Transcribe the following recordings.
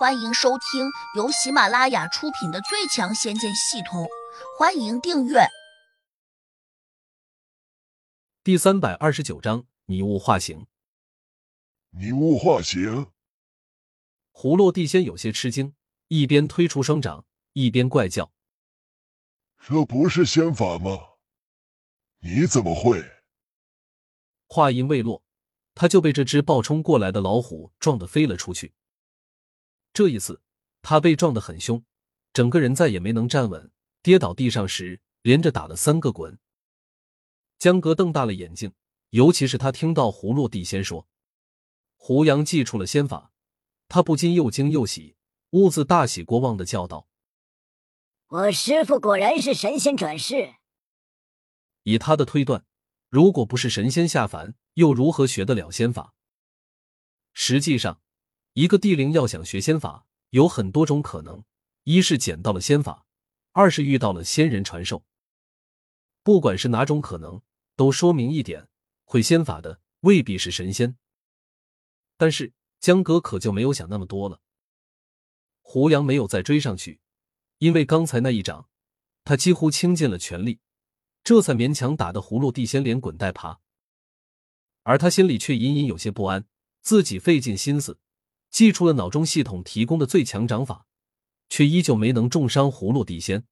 欢迎收听由喜马拉雅出品的《最强仙剑系统》，欢迎订阅。第三百二十九章：迷雾化形。迷雾化形。胡落地仙有些吃惊，一边推出双掌，一边怪叫：“这不是仙法吗？你怎么会？”话音未落，他就被这只暴冲过来的老虎撞得飞了出去。这一次，他被撞得很凶，整个人再也没能站稳，跌倒地上时连着打了三个滚。江哥瞪大了眼睛，尤其是他听到胡落地仙说胡杨祭出了仙法，他不禁又惊又喜，兀自大喜过望的叫道：“我师傅果然是神仙转世！”以他的推断，如果不是神仙下凡，又如何学得了仙法？实际上。一个地灵要想学仙法，有很多种可能：一是捡到了仙法，二是遇到了仙人传授。不管是哪种可能，都说明一点：会仙法的未必是神仙。但是江哥可就没有想那么多了。胡杨没有再追上去，因为刚才那一掌，他几乎倾尽了全力，这才勉强打得葫芦地仙连滚带爬。而他心里却隐隐有些不安，自己费尽心思。祭出了脑中系统提供的最强掌法，却依旧没能重伤葫芦地仙。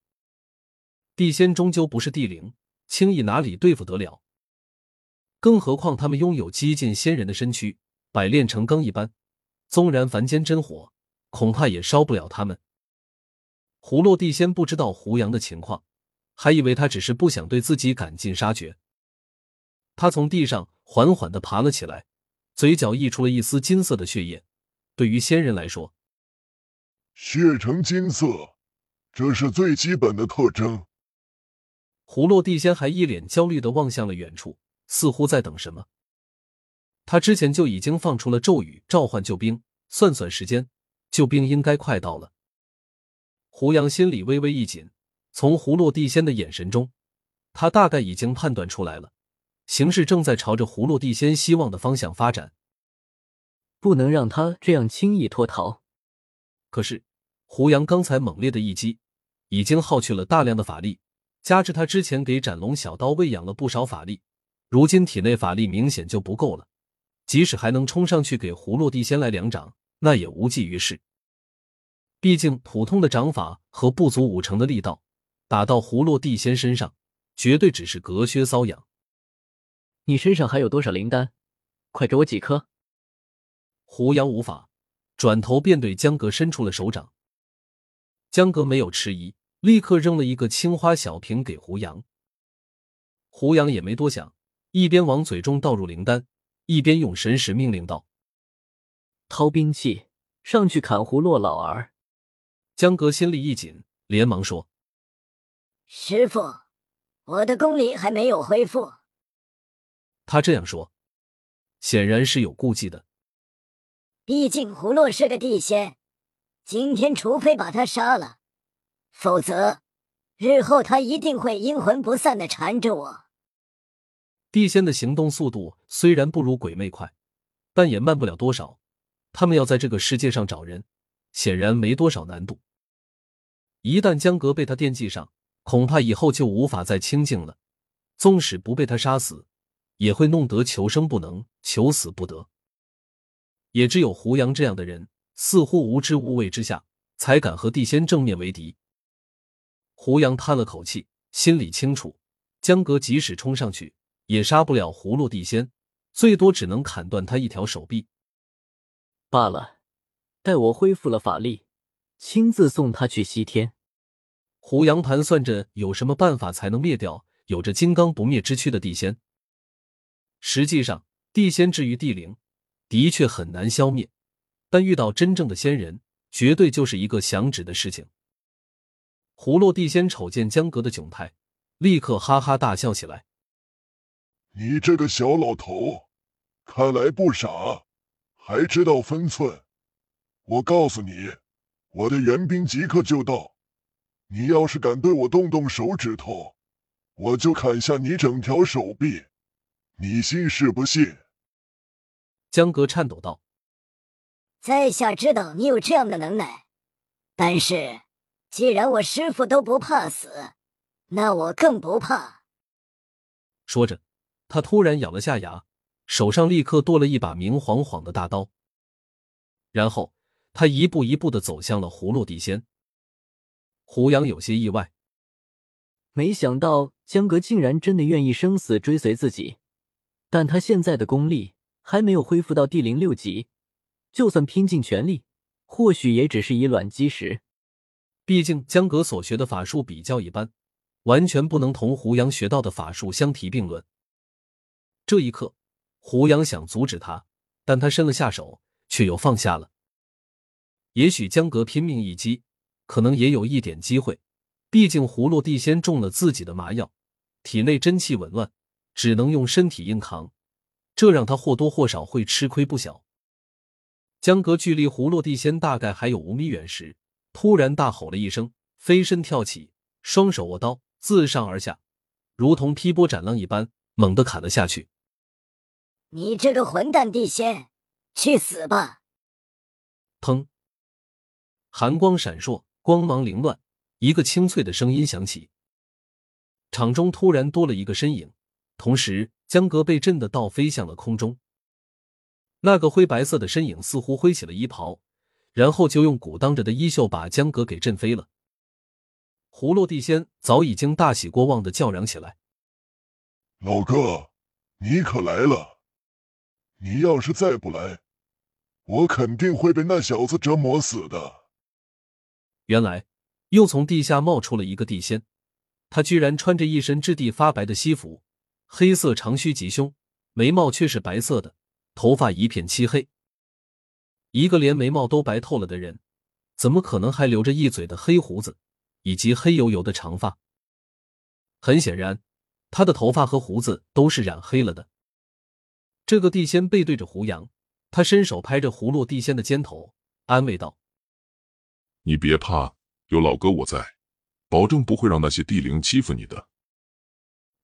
地仙终究不是地灵，轻易哪里对付得了？更何况他们拥有激进仙人的身躯，百炼成钢一般，纵然凡间真火，恐怕也烧不了他们。葫芦地仙不知道胡杨的情况，还以为他只是不想对自己赶尽杀绝。他从地上缓缓的爬了起来，嘴角溢出了一丝金色的血液。对于仙人来说，血呈金色，这是最基本的特征。胡落地仙还一脸焦虑的望向了远处，似乎在等什么。他之前就已经放出了咒语召唤救兵，算算时间，救兵应该快到了。胡杨心里微微一紧，从葫芦地仙的眼神中，他大概已经判断出来了，形势正在朝着葫芦地仙希望的方向发展。不能让他这样轻易脱逃。可是，胡杨刚才猛烈的一击，已经耗去了大量的法力，加之他之前给斩龙小刀喂养了不少法力，如今体内法力明显就不够了。即使还能冲上去给葫芦地仙来两掌，那也无济于事。毕竟，普通的掌法和不足五成的力道，打到葫芦地仙身上，绝对只是隔靴搔痒。你身上还有多少灵丹？快给我几颗！胡杨无法，转头便对江格伸出了手掌。江格没有迟疑，立刻扔了一个青花小瓶给胡杨。胡杨也没多想，一边往嘴中倒入灵丹，一边用神识命令道：“掏兵器，上去砍胡洛老儿。”江格心里一紧，连忙说：“师傅，我的功力还没有恢复。”他这样说，显然是有顾忌的。毕竟胡洛是个地仙，今天除非把他杀了，否则日后他一定会阴魂不散的缠着我。地仙的行动速度虽然不如鬼魅快，但也慢不了多少。他们要在这个世界上找人，显然没多少难度。一旦江格被他惦记上，恐怕以后就无法再清静了。纵使不被他杀死，也会弄得求生不能，求死不得。也只有胡杨这样的人，似乎无知无畏之下，才敢和地仙正面为敌。胡杨叹了口气，心里清楚，江格即使冲上去，也杀不了葫芦地仙，最多只能砍断他一条手臂罢了。待我恢复了法力，亲自送他去西天。胡杨盘算着有什么办法才能灭掉有着金刚不灭之躯的地仙。实际上，地仙至于地灵。的确很难消灭，但遇到真正的仙人，绝对就是一个响指的事情。葫芦地仙瞅见江阁的窘态，立刻哈哈大笑起来：“你这个小老头，看来不傻，还知道分寸。我告诉你，我的援兵即刻就到，你要是敢对我动动手指头，我就砍下你整条手臂，你信是不信？”江格颤抖道：“在下知道你有这样的能耐，但是既然我师傅都不怕死，那我更不怕。说着，他突然咬了下牙，手上立刻多了一把明晃晃的大刀。然后他一步一步的走向了葫芦地仙。胡杨有些意外，没想到江格竟然真的愿意生死追随自己，但他现在的功力还没有恢复到第零六级，就算拼尽全力，或许也只是以卵击石。毕竟江格所学的法术比较一般。完全不能同胡杨学到的法术相提并论。这一刻，胡杨想阻止他，但他伸了下手，却又放下了。也许江格拼命一击，可能也有一点机会。毕竟葫芦地仙中了自己的麻药，体内真气紊乱，只能用身体硬扛，这让他或多或少会吃亏不小。江阁距离胡落地仙大概还有五米远时，突然大吼了一声，飞身跳起，双手握刀。自上而下，如同劈波斩浪一般，猛地砍了下去。你这个混蛋地仙，去死吧！砰！寒光闪烁，光芒凌乱，一个清脆的声音响起。场中突然多了一个身影，同时江阁被震得倒飞向了空中。那个灰白色的身影似乎挥起了衣袍，然后就用鼓荡着的衣袖把江阁给震飞了。葫芦地仙早已经大喜过望的叫嚷起来：“老哥，你可来了！你要是再不来，我肯定会被那小子折磨死的。”原来，又从地下冒出了一个地仙，他居然穿着一身质地发白的西服，黑色长须及胸，眉毛却是白色的，头发一片漆黑。一个连眉毛都白透了的人，怎么可能还留着一嘴的黑胡子？以及黑油油的长发，很显然，他的头发和胡子都是染黑了的。这个地仙背对着胡杨，他伸手拍着葫芦地仙的肩头，安慰道：“你别怕，有老哥我在，保证不会让那些地灵欺负你的。”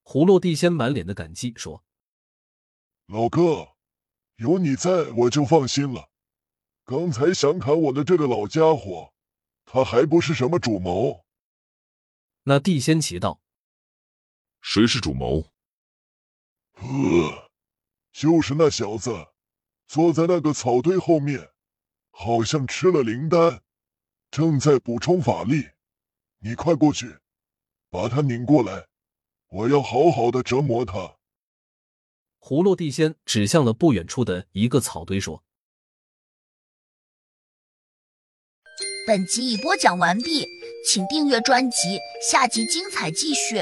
葫芦地仙满脸的感激说：“老哥，有你在我就放心了。刚才想砍我的这个老家伙，他还不是什么主谋。”那地仙奇道：“谁是主谋？”“呃，就是那小子，坐在那个草堆后面，好像吃了灵丹，正在补充法力。你快过去，把他拧过来，我要好好的折磨他。”葫芦地仙指向了不远处的一个草堆，说：“本集已播讲完毕。”请订阅专辑，下集精彩继续。